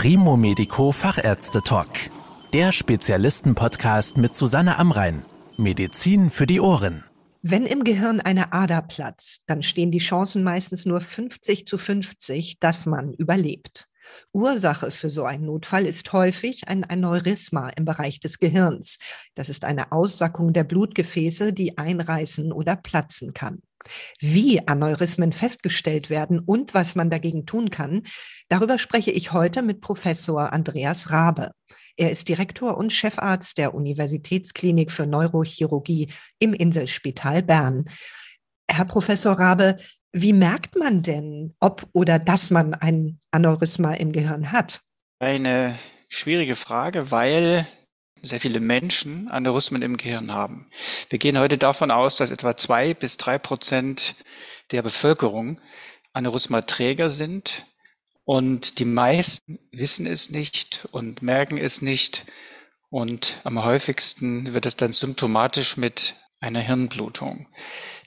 Primo Medico Fachärzte Talk. Der Spezialisten-Podcast mit Susanne Amrein. Medizin für die Ohren. Wenn im Gehirn eine Ader platzt, dann stehen die Chancen meistens nur 50 zu 50, dass man überlebt. Ursache für so einen Notfall ist häufig ein Aneurysma im Bereich des Gehirns. Das ist eine Aussackung der Blutgefäße, die einreißen oder platzen kann. Wie Aneurysmen festgestellt werden und was man dagegen tun kann, darüber spreche ich heute mit Professor Andreas Rabe. Er ist Direktor und Chefarzt der Universitätsklinik für Neurochirurgie im Inselspital Bern. Herr Professor Rabe, wie merkt man denn, ob oder dass man ein Aneurysma im Gehirn hat? Eine schwierige Frage, weil sehr viele Menschen Aneurysmen im Gehirn haben. Wir gehen heute davon aus, dass etwa zwei bis drei Prozent der Bevölkerung Aneurysmaträger sind und die meisten wissen es nicht und merken es nicht und am häufigsten wird es dann symptomatisch mit einer Hirnblutung.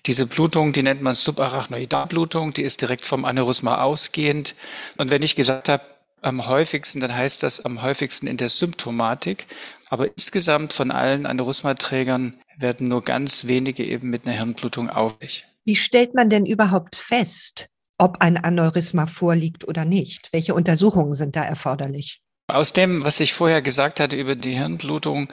Diese Blutung, die nennt man Subarachnoidalblutung, die ist direkt vom Aneurysma ausgehend. Und wenn ich gesagt habe, am häufigsten, dann heißt das am häufigsten in der Symptomatik. Aber insgesamt von allen Aneurysmaträgern werden nur ganz wenige eben mit einer Hirnblutung auffällig. Wie stellt man denn überhaupt fest, ob ein Aneurysma vorliegt oder nicht? Welche Untersuchungen sind da erforderlich? Aus dem, was ich vorher gesagt hatte über die Hirnblutung,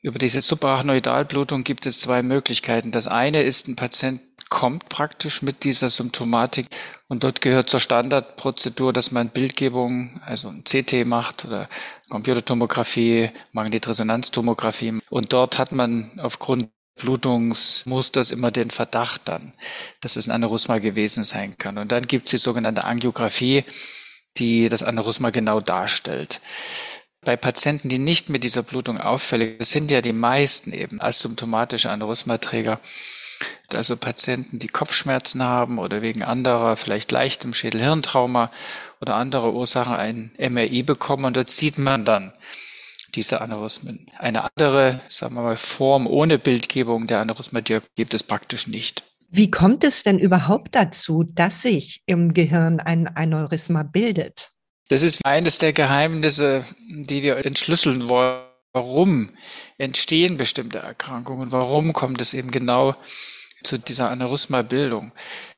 über diese Subarachnoidalblutung gibt es zwei Möglichkeiten. Das eine ist, ein Patient kommt praktisch mit dieser Symptomatik und dort gehört zur Standardprozedur, dass man Bildgebung, also ein CT macht oder Computertomographie, Magnetresonanztomographie und dort hat man aufgrund Blutungsmusters immer den Verdacht dann, dass es ein Aneurysma gewesen sein kann. Und dann gibt es die sogenannte Angiografie, die das Aneurysma genau darstellt. Bei Patienten, die nicht mit dieser Blutung auffällig sind, ja die meisten eben asymptomatische Aneurysmaträger, also Patienten, die Kopfschmerzen haben oder wegen anderer, vielleicht leichtem Schädelhirntrauma oder anderer Ursachen ein MRI bekommen und dort sieht man dann diese Aneurysmen. Eine andere, sagen wir mal, Form ohne Bildgebung der Aneurysmadiagnostik gibt es praktisch nicht. Wie kommt es denn überhaupt dazu, dass sich im Gehirn ein Aneurysma bildet? Das ist eines der Geheimnisse, die wir entschlüsseln wollen. Warum entstehen bestimmte Erkrankungen? Warum kommt es eben genau zu dieser Aneurysma-Bildung.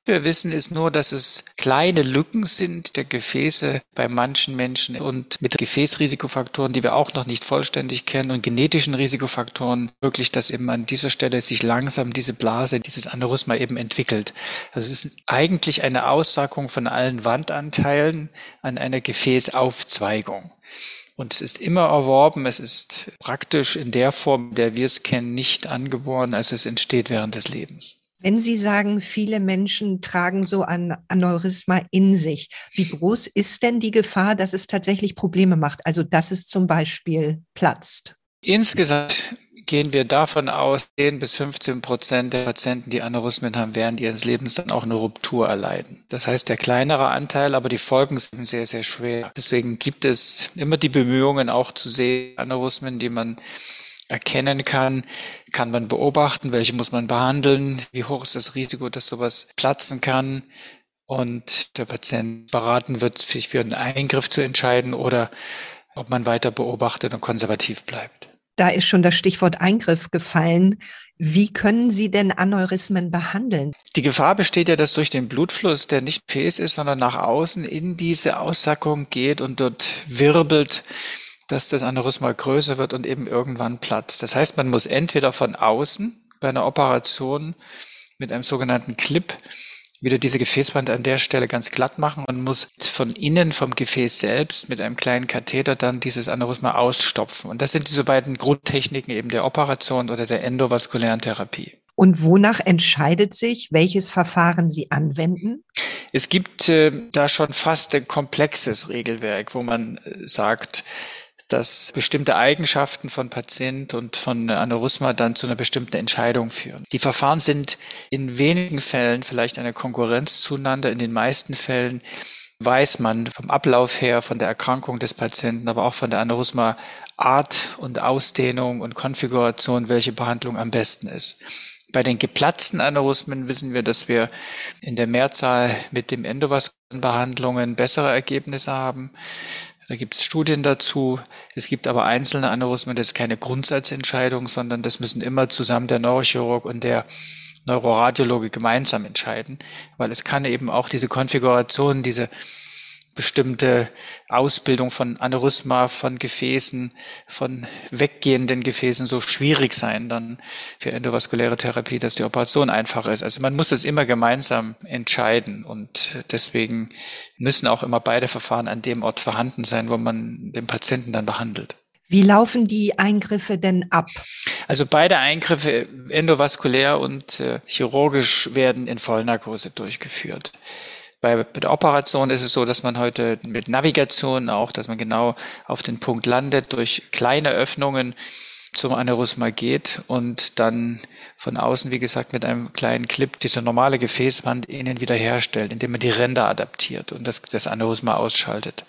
Wir wissen ist nur, dass es kleine Lücken sind der Gefäße bei manchen Menschen und mit Gefäßrisikofaktoren, die wir auch noch nicht vollständig kennen und genetischen Risikofaktoren wirklich, dass eben an dieser Stelle sich langsam diese Blase, dieses Aneurysma eben entwickelt. Also es ist eigentlich eine Aussackung von allen Wandanteilen an einer Gefäßaufzweigung. Und es ist immer erworben, es ist praktisch in der Form, der wir es kennen, nicht angeboren, also es entsteht während des Lebens. Wenn Sie sagen, viele Menschen tragen so ein Aneurysma in sich, wie groß ist denn die Gefahr, dass es tatsächlich Probleme macht? Also, dass es zum Beispiel platzt? Insgesamt gehen wir davon aus, 10 bis 15 Prozent der Patienten, die Aneurysmen haben, während ihres Lebens dann auch eine Ruptur erleiden. Das heißt, der kleinere Anteil, aber die Folgen sind sehr, sehr schwer. Deswegen gibt es immer die Bemühungen auch zu sehen, Aneurysmen, die man erkennen kann, kann man beobachten, welche muss man behandeln, wie hoch ist das Risiko, dass sowas platzen kann und der Patient beraten wird, sich für einen Eingriff zu entscheiden oder ob man weiter beobachtet und konservativ bleibt. Da ist schon das Stichwort Eingriff gefallen. Wie können Sie denn Aneurysmen behandeln? Die Gefahr besteht ja, dass durch den Blutfluss, der nicht Gefäß ist, sondern nach außen in diese Aussackung geht und dort wirbelt, dass das Aneurysma größer wird und eben irgendwann platzt. Das heißt, man muss entweder von außen bei einer Operation mit einem sogenannten Clip wieder diese Gefäßwand an der Stelle ganz glatt machen und muss von innen vom Gefäß selbst mit einem kleinen Katheter dann dieses Aneurysma ausstopfen. Und das sind diese beiden Grundtechniken eben der Operation oder der endovaskulären Therapie. Und wonach entscheidet sich, welches Verfahren Sie anwenden? Es gibt äh, da schon fast ein komplexes Regelwerk, wo man äh, sagt, dass bestimmte Eigenschaften von Patient und von Aneurysma dann zu einer bestimmten Entscheidung führen. Die Verfahren sind in wenigen Fällen vielleicht eine Konkurrenz zueinander. In den meisten Fällen weiß man vom Ablauf her, von der Erkrankung des Patienten, aber auch von der Aneurysma Art und Ausdehnung und Konfiguration, welche Behandlung am besten ist. Bei den geplatzten Aneurysmen wissen wir, dass wir in der Mehrzahl mit dem endovaskulären Behandlungen bessere Ergebnisse haben. Da gibt es Studien dazu. Es gibt aber einzelne Aneurysmen, das ist keine Grundsatzentscheidung, sondern das müssen immer zusammen der Neurochirurg und der Neuroradiologe gemeinsam entscheiden, weil es kann eben auch diese Konfiguration, diese bestimmte Ausbildung von Aneurysma, von Gefäßen, von weggehenden Gefäßen so schwierig sein dann für endovaskuläre Therapie, dass die Operation einfacher ist. Also man muss es immer gemeinsam entscheiden und deswegen müssen auch immer beide Verfahren an dem Ort vorhanden sein, wo man den Patienten dann behandelt. Wie laufen die Eingriffe denn ab? Also beide Eingriffe, endovaskulär und äh, chirurgisch, werden in Vollnarkose durchgeführt. Bei, der Operation ist es so, dass man heute mit Navigation auch, dass man genau auf den Punkt landet, durch kleine Öffnungen zum Aneurysma geht und dann von außen, wie gesagt, mit einem kleinen Clip diese normale Gefäßwand innen wiederherstellt, indem man die Ränder adaptiert und das, das Aneurysma ausschaltet.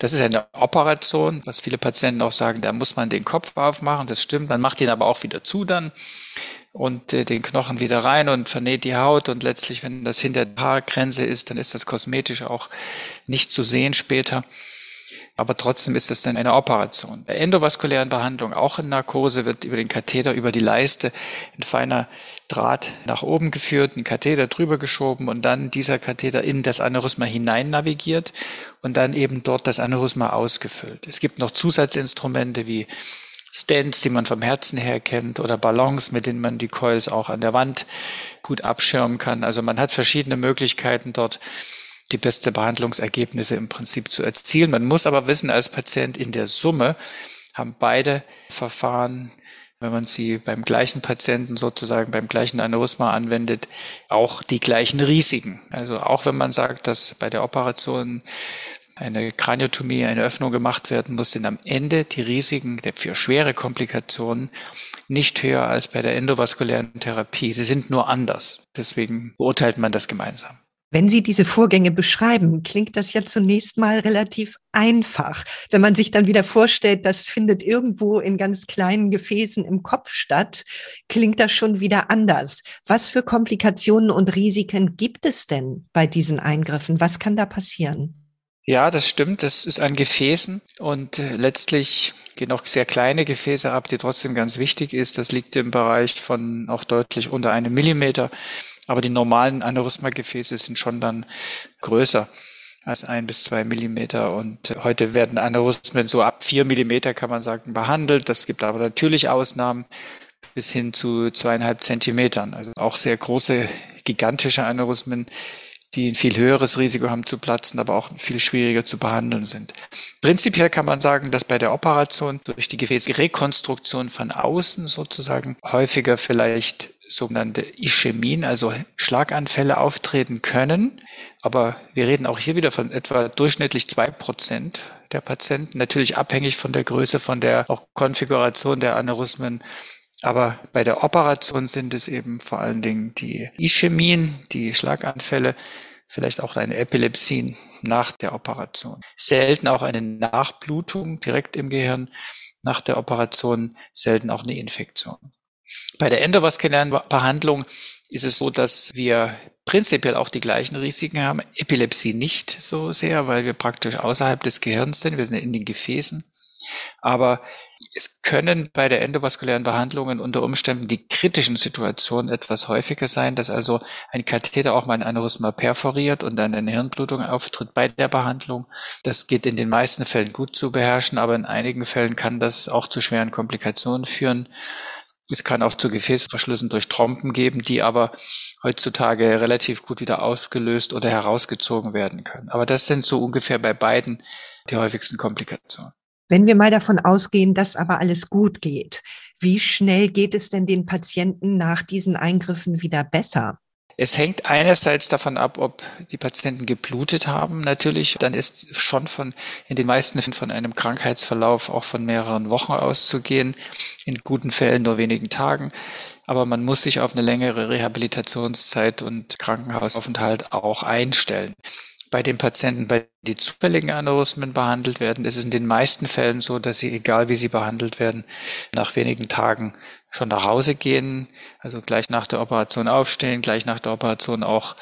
Das ist eine Operation, was viele Patienten auch sagen, da muss man den Kopf aufmachen, das stimmt, man macht ihn aber auch wieder zu dann und äh, den Knochen wieder rein und vernäht die Haut und letztlich, wenn das hinter der Haargrenze ist, dann ist das kosmetisch auch nicht zu sehen später. Aber trotzdem ist es dann eine Operation. Bei endovaskulären Behandlung, auch in Narkose, wird über den Katheter, über die Leiste ein feiner Draht nach oben geführt, ein Katheter drüber geschoben und dann dieser Katheter in das Aneurysma hinein navigiert und dann eben dort das Aneurysma ausgefüllt. Es gibt noch Zusatzinstrumente wie Stents, die man vom Herzen her kennt, oder Ballons, mit denen man die Coils auch an der Wand gut abschirmen kann. Also man hat verschiedene Möglichkeiten dort die beste Behandlungsergebnisse im Prinzip zu erzielen. Man muss aber wissen, als Patient in der Summe haben beide Verfahren, wenn man sie beim gleichen Patienten sozusagen beim gleichen Aneurysma anwendet, auch die gleichen Risiken. Also auch wenn man sagt, dass bei der Operation eine Kraniotomie, eine Öffnung gemacht werden muss, sind am Ende die Risiken für schwere Komplikationen nicht höher als bei der endovaskulären Therapie. Sie sind nur anders. Deswegen beurteilt man das gemeinsam. Wenn Sie diese Vorgänge beschreiben, klingt das ja zunächst mal relativ einfach. Wenn man sich dann wieder vorstellt, das findet irgendwo in ganz kleinen Gefäßen im Kopf statt, klingt das schon wieder anders. Was für Komplikationen und Risiken gibt es denn bei diesen Eingriffen? Was kann da passieren? Ja, das stimmt. Das ist an Gefäßen und äh, letztlich gehen auch sehr kleine Gefäße ab, die trotzdem ganz wichtig ist. Das liegt im Bereich von auch deutlich unter einem Millimeter. Aber die normalen Aneurysma-Gefäße sind schon dann größer als ein bis zwei Millimeter. Und äh, heute werden Aneurysmen so ab vier Millimeter, kann man sagen, behandelt. Das gibt aber natürlich Ausnahmen bis hin zu zweieinhalb Zentimetern. Also auch sehr große, gigantische Aneurysmen die ein viel höheres Risiko haben zu platzen, aber auch viel schwieriger zu behandeln sind. Prinzipiell kann man sagen, dass bei der Operation durch die Gefäßrekonstruktion von außen sozusagen häufiger vielleicht sogenannte Ischämien, also Schlaganfälle auftreten können. Aber wir reden auch hier wieder von etwa durchschnittlich zwei Prozent der Patienten, natürlich abhängig von der Größe, von der auch Konfiguration der Aneurysmen aber bei der Operation sind es eben vor allen Dingen die Ischämien, die Schlaganfälle, vielleicht auch eine Epilepsie nach der Operation. Selten auch eine Nachblutung direkt im Gehirn nach der Operation, selten auch eine Infektion. Bei der endovaskulären Behandlung ist es so, dass wir prinzipiell auch die gleichen Risiken haben. Epilepsie nicht so sehr, weil wir praktisch außerhalb des Gehirns sind. Wir sind in den Gefäßen. Aber es können bei der endovaskulären Behandlungen unter Umständen die kritischen Situationen etwas häufiger sein, dass also ein Katheter auch mal ein Aneurysma perforiert und dann eine Hirnblutung auftritt bei der Behandlung. Das geht in den meisten Fällen gut zu beherrschen, aber in einigen Fällen kann das auch zu schweren Komplikationen führen. Es kann auch zu Gefäßverschlüssen durch Trompen geben, die aber heutzutage relativ gut wieder ausgelöst oder herausgezogen werden können. Aber das sind so ungefähr bei beiden die häufigsten Komplikationen. Wenn wir mal davon ausgehen, dass aber alles gut geht, wie schnell geht es denn den Patienten nach diesen Eingriffen wieder besser? Es hängt einerseits davon ab, ob die Patienten geblutet haben. Natürlich, dann ist schon von, in den meisten Fällen von einem Krankheitsverlauf auch von mehreren Wochen auszugehen. In guten Fällen nur wenigen Tagen. Aber man muss sich auf eine längere Rehabilitationszeit und Krankenhausaufenthalt auch einstellen bei den Patienten, bei die zufälligen Aneurysmen behandelt werden, ist es in den meisten Fällen so, dass sie, egal wie sie behandelt werden, nach wenigen Tagen schon nach Hause gehen, also gleich nach der Operation aufstehen, gleich nach der Operation auch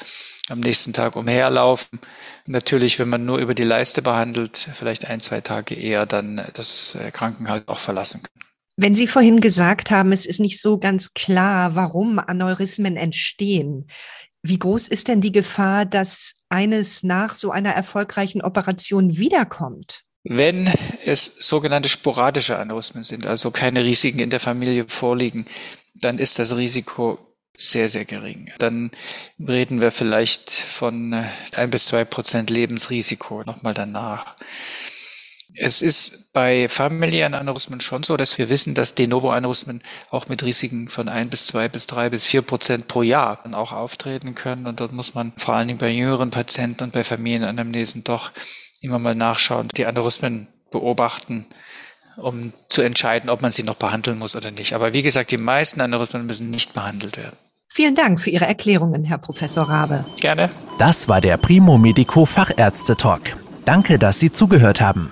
am nächsten Tag umherlaufen. Natürlich, wenn man nur über die Leiste behandelt, vielleicht ein, zwei Tage eher dann das äh, Krankenhaus auch verlassen können. Wenn Sie vorhin gesagt haben, es ist nicht so ganz klar, warum Aneurysmen entstehen. Wie groß ist denn die Gefahr, dass eines nach so einer erfolgreichen Operation wiederkommt? Wenn es sogenannte sporadische Aneurysmen sind, also keine Risiken in der Familie vorliegen, dann ist das Risiko sehr, sehr gering. Dann reden wir vielleicht von äh, ein bis zwei Prozent Lebensrisiko nochmal danach. Es ist bei familiären Aneurysmen schon so, dass wir wissen, dass De novo Aneurysmen auch mit Risiken von ein bis zwei bis drei bis vier Prozent pro Jahr dann auch auftreten können. Und dort muss man vor allen Dingen bei jüngeren Patienten und bei Familienanamnesen doch immer mal nachschauen, die Aneurysmen beobachten, um zu entscheiden, ob man sie noch behandeln muss oder nicht. Aber wie gesagt, die meisten Aneurysmen müssen nicht behandelt werden. Vielen Dank für Ihre Erklärungen, Herr Professor Rabe. Gerne. Das war der Primo Medico Fachärzte Talk. Danke, dass Sie zugehört haben.